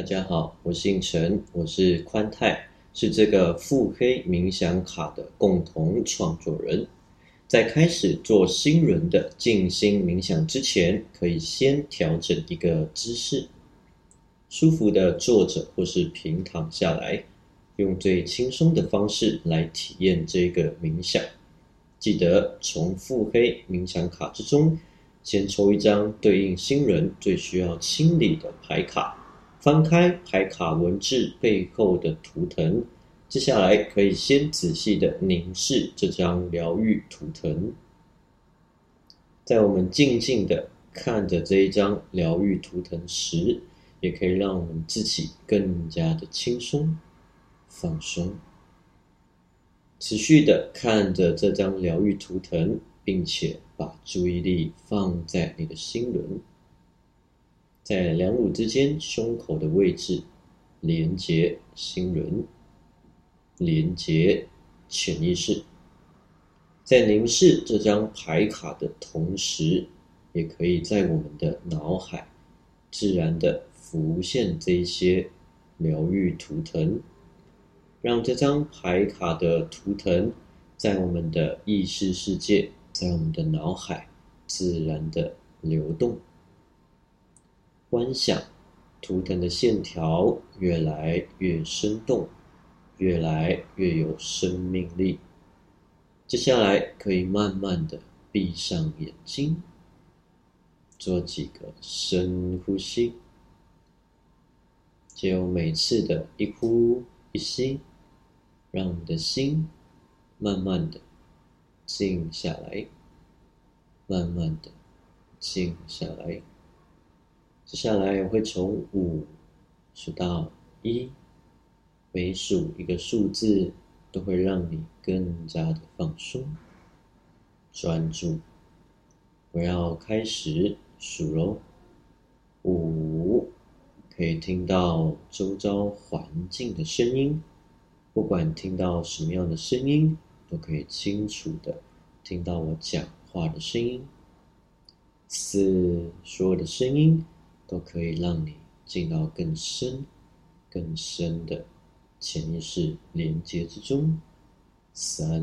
大家好，我姓陈，我是宽泰，是这个腹黑冥想卡的共同创作人。在开始做新人的静心冥想之前，可以先调整一个姿势，舒服的坐着或是平躺下来，用最轻松的方式来体验这个冥想。记得从腹黑冥想卡之中，先抽一张对应新人最需要清理的牌卡。翻开牌卡文字背后的图腾，接下来可以先仔细的凝视这张疗愈图腾。在我们静静的看着这一张疗愈图腾时，也可以让我们自己更加的轻松、放松。持续的看着这张疗愈图腾，并且把注意力放在你的心轮。在两乳之间，胸口的位置，连接心轮，连接潜意识。在凝视这张牌卡的同时，也可以在我们的脑海自然的浮现这些疗愈图腾，让这张牌卡的图腾在我们的意识世界，在我们的脑海自然的流动。观想图腾的线条越来越生动，越来越有生命力。接下来可以慢慢的闭上眼睛，做几个深呼吸。借由每次的一呼一吸，让我们的心慢慢的静下来，慢慢的静下来。接下来我会从五数到一，每数一个数字都会让你更加的放松、专注。我要开始数喽，五，可以听到周遭环境的声音，不管听到什么样的声音，都可以清楚的听到我讲话的声音。四，所有的声音。都可以让你进到更深、更深的潜意识连接之中。三，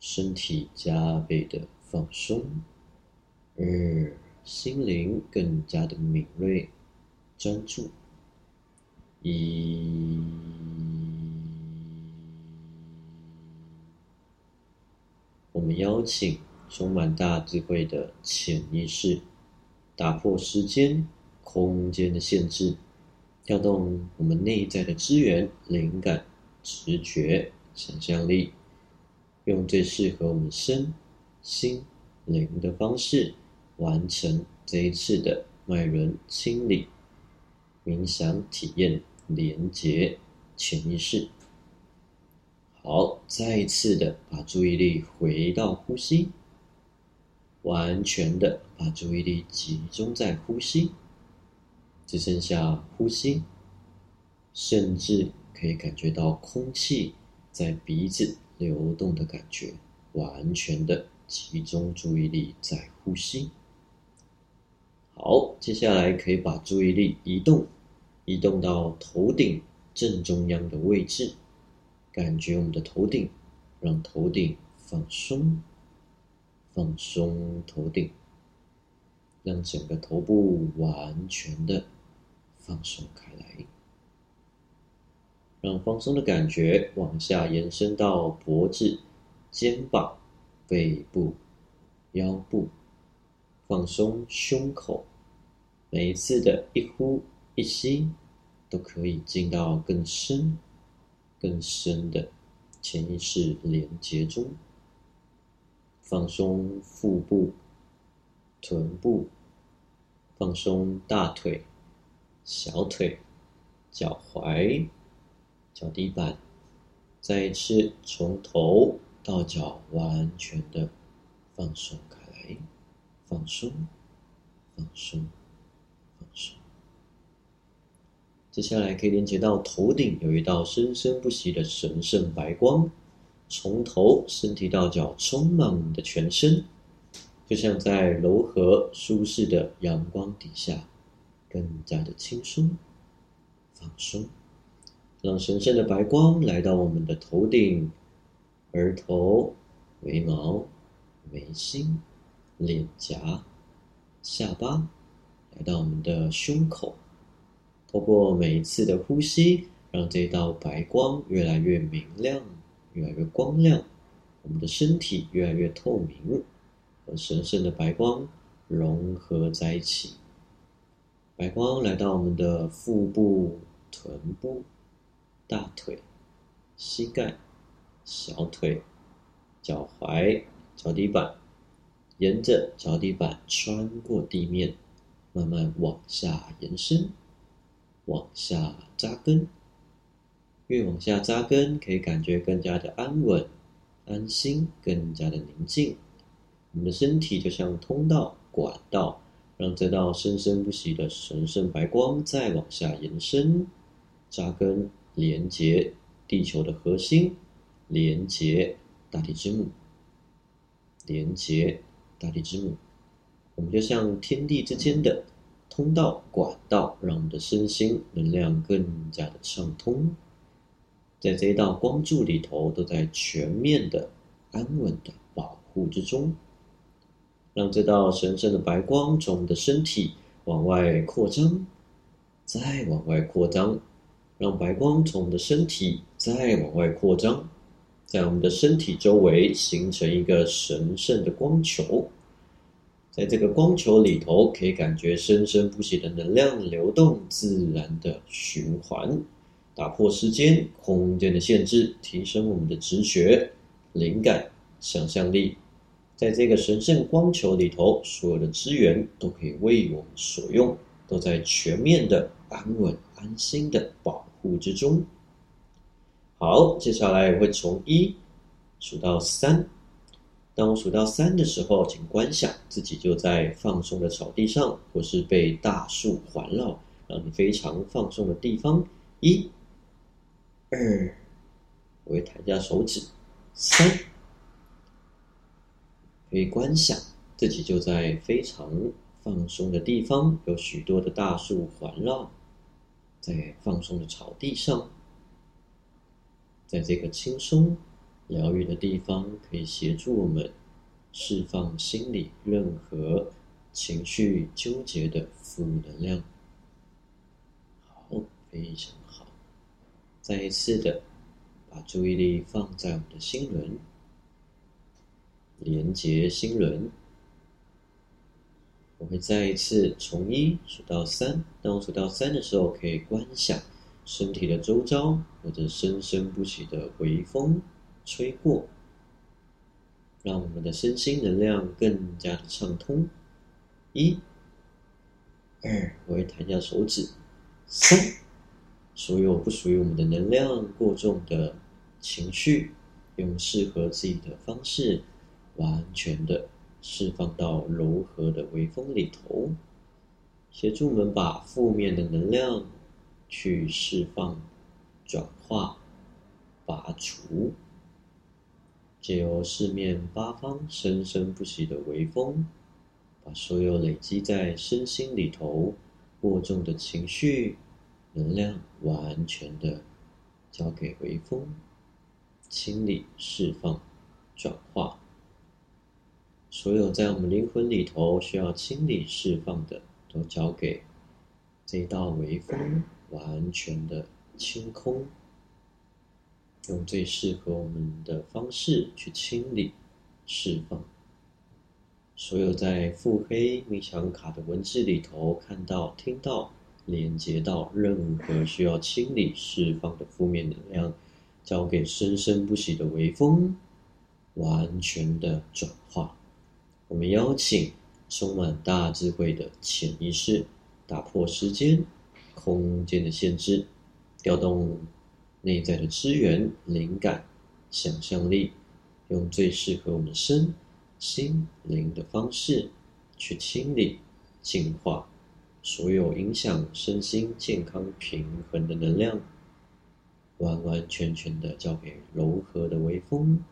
身体加倍的放松。二，心灵更加的敏锐、专注。一，我们邀请充满大智慧的潜意识。打破时间、空间的限制，调动我们内在的资源、灵感、直觉、想象力，用最适合我们身心灵的方式，完成这一次的脉轮清理、冥想体验、连接潜意识。好，再一次的把注意力回到呼吸。完全的把注意力集中在呼吸，只剩下呼吸，甚至可以感觉到空气在鼻子流动的感觉。完全的集中注意力在呼吸。好，接下来可以把注意力移动，移动到头顶正中央的位置，感觉我们的头顶，让头顶放松。放松头顶，让整个头部完全的放松开来，让放松的感觉往下延伸到脖子、肩膀、背部、腰部，放松胸口。每一次的一呼一吸，都可以进到更深、更深的潜意识连接中。放松腹部、臀部，放松大腿、小腿、脚踝、脚底板，再一次从头到脚完全的放松开来，放松、放松、放松。接下来可以连接到头顶，有一道生生不息的神圣白光。从头身体到脚，充满你的全身，就像在柔和舒适的阳光底下，更加的轻松、放松，让神圣的白光来到我们的头顶、额头、眉毛、眉心、脸颊、下巴，来到我们的胸口。透过每一次的呼吸，让这道白光越来越明亮、越来越光亮，我们的身体越来越透明，和神圣的白光融合在一起。白光来到我们的腹部、臀部、大腿、膝盖、小腿、脚踝、脚底板，沿着脚底板穿过地面，慢慢往下延伸，往下扎根。越往下扎根，可以感觉更加的安稳、安心，更加的宁静。我们的身体就像通道、管道。让这道生生不息的神圣白光再往下延伸、扎根、连接地球的核心，连接大地之母，连接大地之母。我们就像天地之间的通道、管道，让我们的身心能量更加的畅通。在这一道光柱里头，都在全面的、安稳的保护之中。让这道神圣的白光从我们的身体往外扩张，再往外扩张，让白光从我们的身体再往外扩张，在我们的身体周围形成一个神圣的光球。在这个光球里头，可以感觉生生不息的能量流动，自然的循环，打破时间、空间的限制，提升我们的直觉、灵感、想象力。在这个神圣光球里头，所有的资源都可以为我们所用，都在全面的安稳、安心的保护之中。好，接下来我会从一数到三。当我数到三的时候，请观想自己就在放松的草地上，或是被大树环绕，让你非常放松的地方。一、二，我会弹一下手指。三。可以观想自己就在非常放松的地方，有许多的大树环绕，在放松的草地上，在这个轻松疗愈的地方，可以协助我们释放心里任何情绪纠结的负能量。好，非常好。再一次的把注意力放在我们的心轮。连接心轮，我会再一次从一数到三。当我数到三的时候，可以观想身体的周遭有着生生不息的微风吹过，让我们的身心能量更加的畅通。一、二，我会弹一下手指。三，所有不属于我们的能量过重的情绪，用适合自己的方式。完全的释放到柔和的微风里头，协助我们把负面的能量去释放、转化、拔除，借由四面八方生生不息的微风，把所有累积在身心里头过重的情绪能量，完全的交给微风，清理、释放、转化。所有在我们灵魂里头需要清理释放的，都交给这道微风，完全的清空，用最适合我们的方式去清理释放。所有在腹黑冥想卡的文字里头看到、听到、连接到任何需要清理释放的负面能量，交给生生不息的微风，完全的转化。我们邀请充满大智慧的潜意识，打破时间、空间的限制，调动内在的资源、灵感、想象力，用最适合我们身心灵的方式去清理、净化所有影响身心健康平衡的能量，完完全全的交给柔和的微风，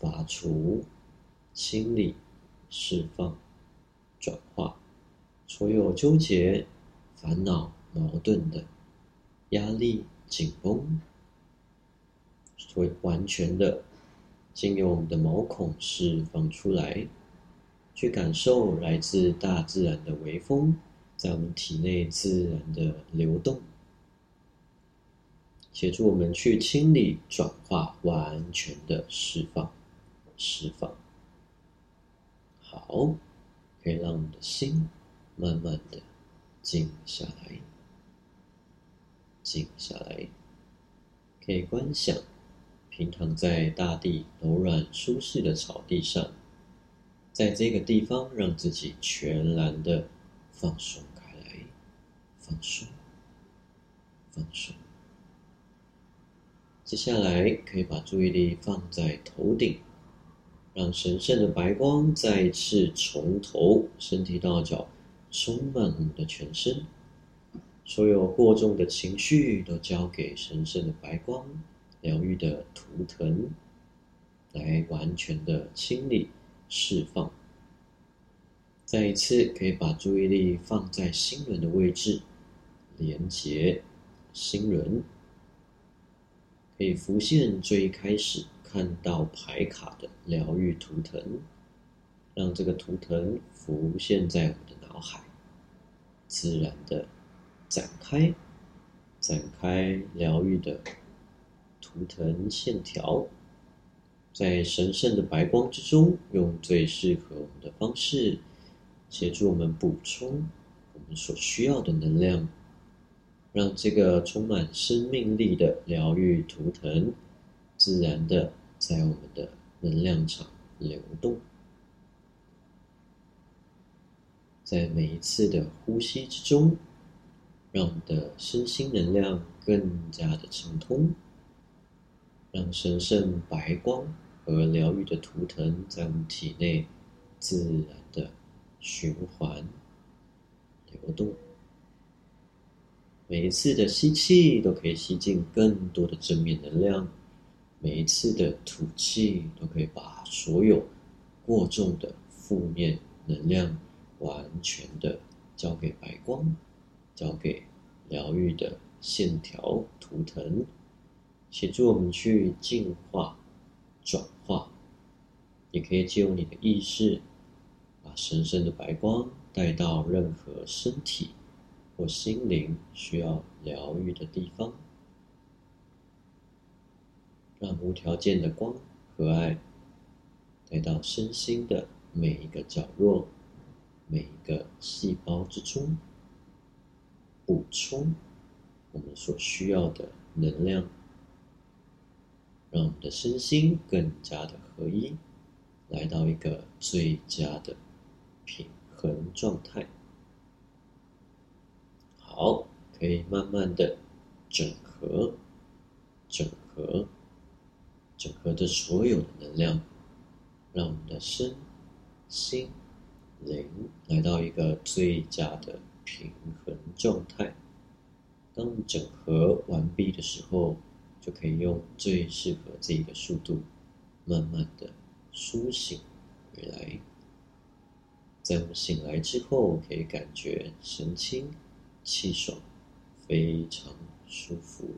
拔除、清理。释放、转化所有纠结、烦恼、矛盾的压力、紧绷，会完全的经由我们的毛孔释放出来，去感受来自大自然的微风在我们体内自然的流动。协助我们去清理、转化、完全的释放、释放。好，可以让我们的心慢慢的静下来，静下来。可以观想，平躺在大地柔软舒适的草地上，在这个地方让自己全然的放松开来，放松，放松。接下来可以把注意力放在头顶，让神圣的白光再次从头身体到脚充满我们的全身，所有过重的情绪都交给神圣的白光疗愈的图腾来完全的清理释放。再一次可以把注意力放在心轮的位置，连接心轮。可以浮现最开始看到牌卡的疗愈图腾，让这个图腾浮现在我的脑海，自然的展开，展开疗愈的图腾线条，在神圣的白光之中，用最适合我们的方式，协助我们补充我们所需要的能量。让这个充满生命力的疗愈图腾，自然的在我们的能量场流动，在每一次的呼吸之中，让我们的身心能量更加的畅通，让神圣白光和疗愈的图腾在我们体内自然的循环流动。每一次的吸气都可以吸进更多的正面能量，每一次的吐气都可以把所有过重的负面能量完全的交给白光，交给疗愈的线条图腾，协助我们去净化、转化。也可以借用你的意识，把神圣的白光带到任何身体。或心灵需要疗愈的地方，让无条件的光和爱带到身心的每一个角落、每一个细胞之中，补充我们所需要的能量，让我们的身心更加的合一，来到一个最佳的平衡状态。好，可以慢慢的整合、整合、整合的所有的能量，让我们的身心灵来到一个最佳的平衡状态。当整合完毕的时候，就可以用最适合自己的速度，慢慢的苏醒回来。在我们醒来之后，可以感觉神清。气爽，非常舒服。